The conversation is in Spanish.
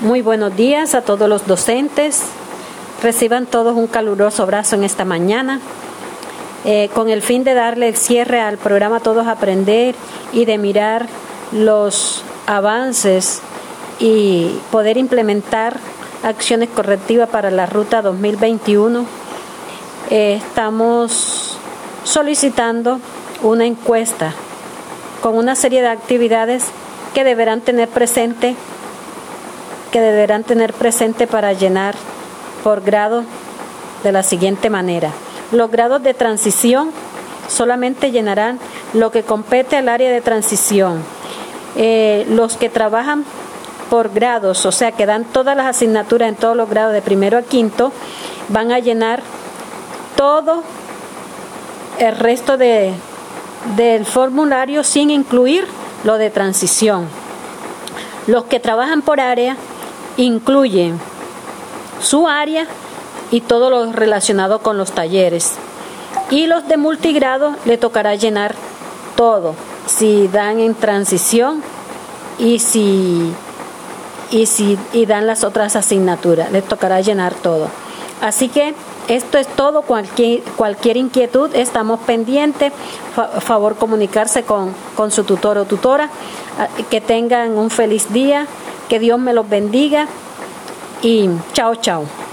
Muy buenos días a todos los docentes. Reciban todos un caluroso abrazo en esta mañana. Eh, con el fin de darle el cierre al programa Todos Aprender y de mirar los avances y poder implementar acciones correctivas para la ruta 2021, eh, estamos solicitando una encuesta con una serie de actividades que deberán tener presente que deberán tener presente para llenar por grado de la siguiente manera. Los grados de transición solamente llenarán lo que compete al área de transición. Eh, los que trabajan por grados, o sea, que dan todas las asignaturas en todos los grados de primero a quinto, van a llenar todo el resto de, del formulario sin incluir lo de transición. Los que trabajan por área incluyen su área y todo lo relacionado con los talleres. Y los de multigrado le tocará llenar todo, si dan en transición y si y si y dan las otras asignaturas, les tocará llenar todo. Así que esto es todo, cualquier, cualquier inquietud, estamos pendientes, favor comunicarse con, con su tutor o tutora, ah, que tengan un feliz día, que Dios me los bendiga y chao, chao.